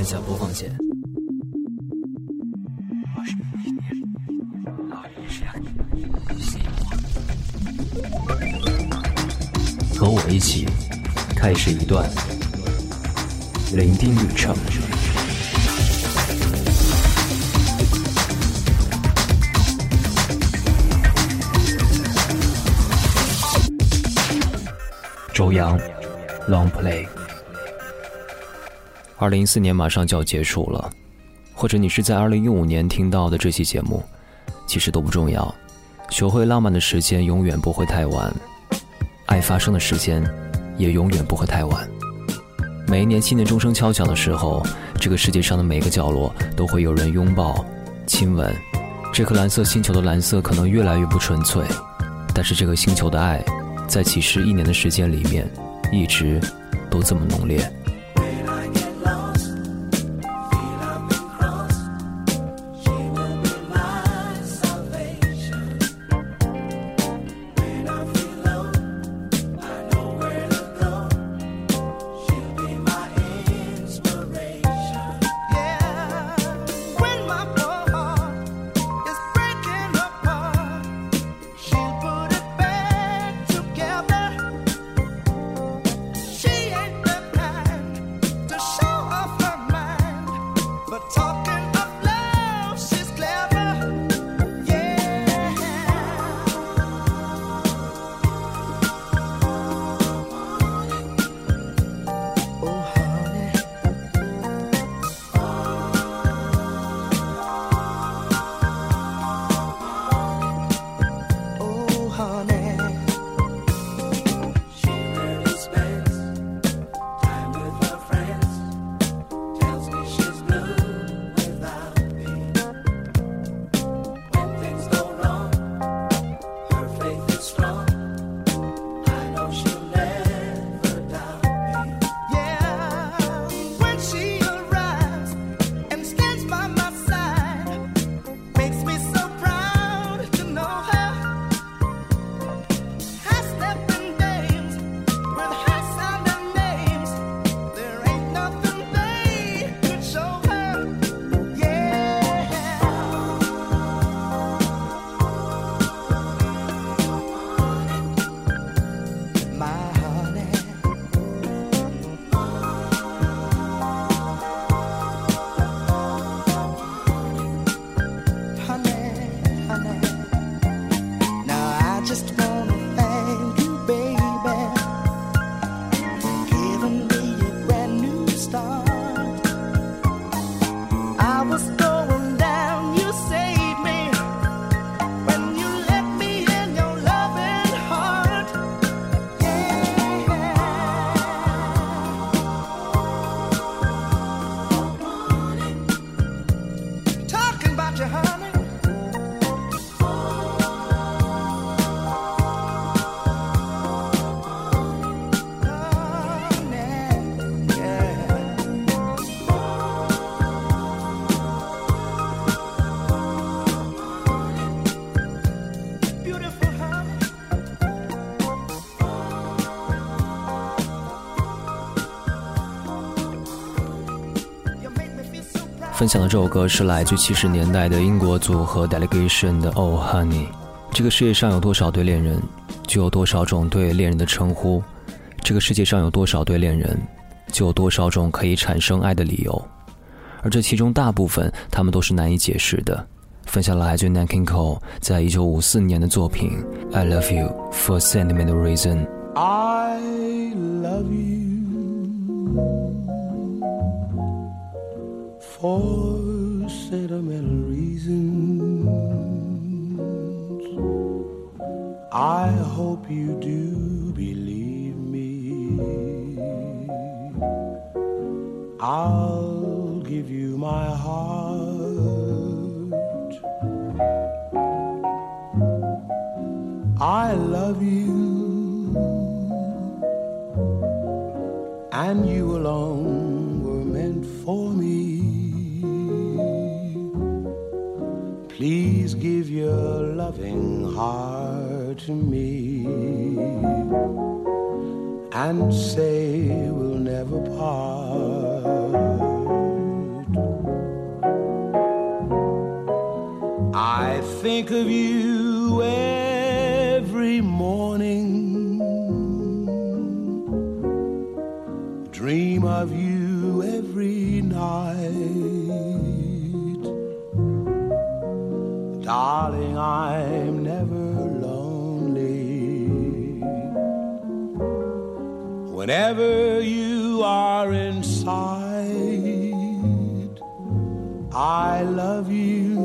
按下播放键。和我一起开始一段聆听旅程。周洋，Long Play。二零一四年马上就要结束了，或者你是在二零一五年听到的这期节目，其实都不重要。学会浪漫的时间永远不会太晚，爱发生的时间也永远不会太晚。每一年新年钟声敲响的时候，这个世界上的每个角落都会有人拥抱、亲吻。这颗蓝色星球的蓝色可能越来越不纯粹，但是这个星球的爱。在几十亿年的时间里面，一直都这么浓烈。分享的这首歌是来自七十年代的英国组合 Delegation 的 Oh Honey。这个世界上有多少对恋人，就有多少种对恋人的称呼；这个世界上有多少对恋人，就有多少种可以产生爱的理由。而这其中大部分，他们都是难以解释的。分享了来自 Nat King Cole 在一九五四年的作品《I Love You for Sentimental Reason》。I love you. For sentimental reasons. I hope you do believe me. I'll give you my heart. I love you, and you alone loving heart, to me and say we'll never part. I think of you every morning, dream of you every night. Darling, I'm never lonely. Whenever you are inside, I love you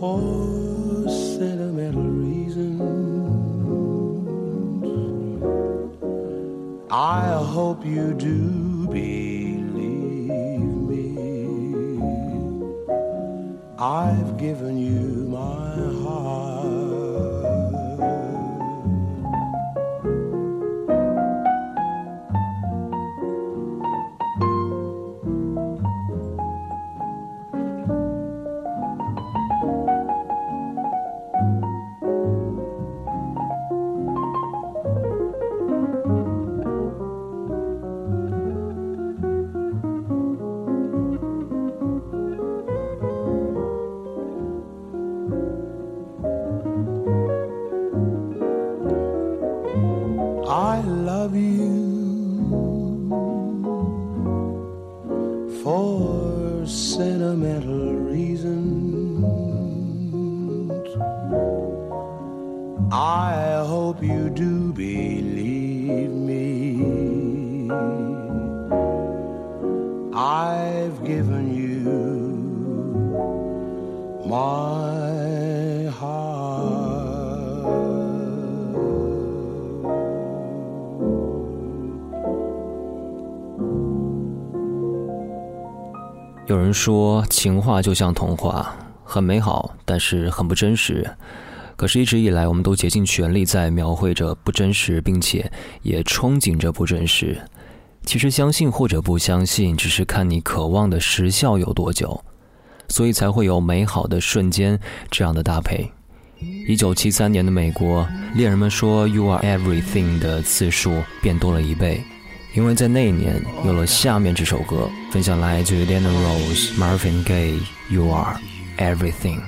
for sentimental reasons. I hope you do given you 有人说，情话就像童话，很美好，但是很不真实。可是，一直以来，我们都竭尽全力在描绘着不真实，并且也憧憬着不真实。其实，相信或者不相信，只是看你渴望的时效有多久，所以才会有美好的瞬间这样的搭配。一九七三年的美国，恋人们说 “You are everything” 的次数变多了一倍。因为在那一年有了下面这首歌，分享来自于 Dana Rose、Marvin Gaye，《You Are Everything》。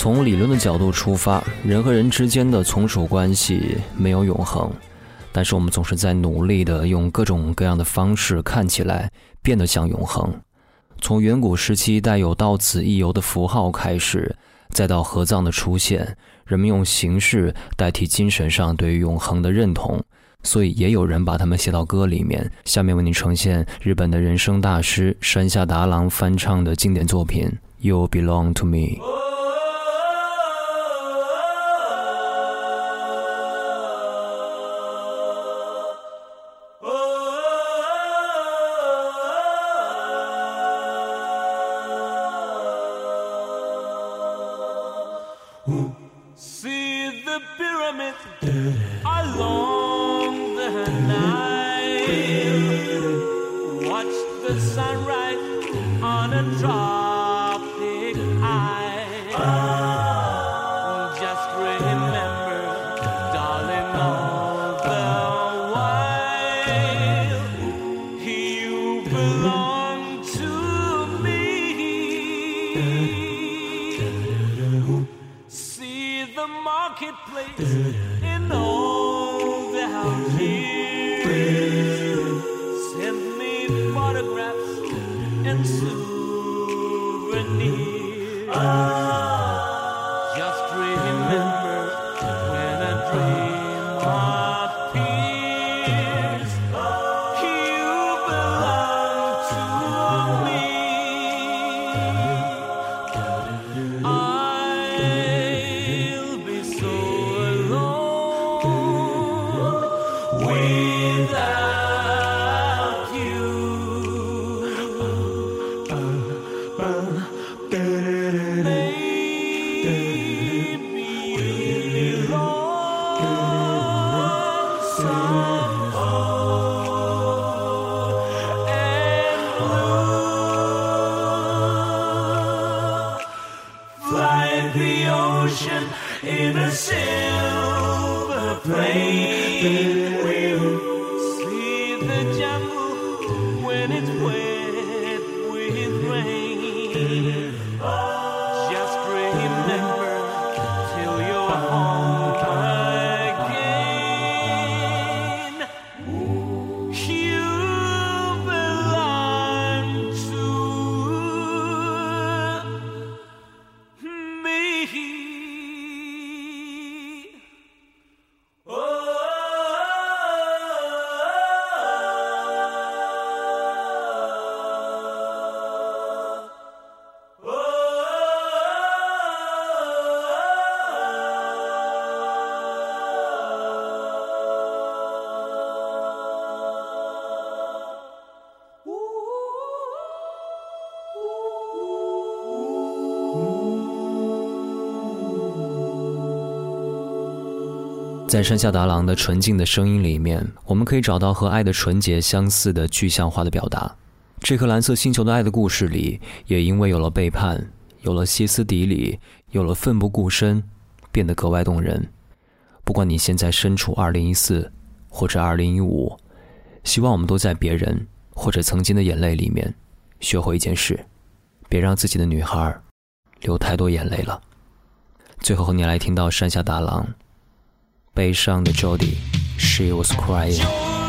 从理论的角度出发，人和人之间的从属关系没有永恒，但是我们总是在努力的用各种各样的方式看起来变得像永恒。从远古时期带有到此一游的符号开始，再到合葬的出现，人们用形式代替精神上对于永恒的认同，所以也有人把它们写到歌里面。下面为您呈现日本的人生大师山下达郎翻唱的经典作品《You Belong to Me》。Photographs and souvenirs. Just remember 在山下达郎的纯净的声音里面，我们可以找到和爱的纯洁相似的具象化的表达。这颗蓝色星球的爱的故事里，也因为有了背叛，有了歇斯底里，有了奋不顾身，变得格外动人。不管你现在身处二零一四或者二零一五，希望我们都在别人或者曾经的眼泪里面，学会一件事：别让自己的女孩流太多眼泪了。最后和你来听到山下达郎。悲伤的 Jody，She was crying。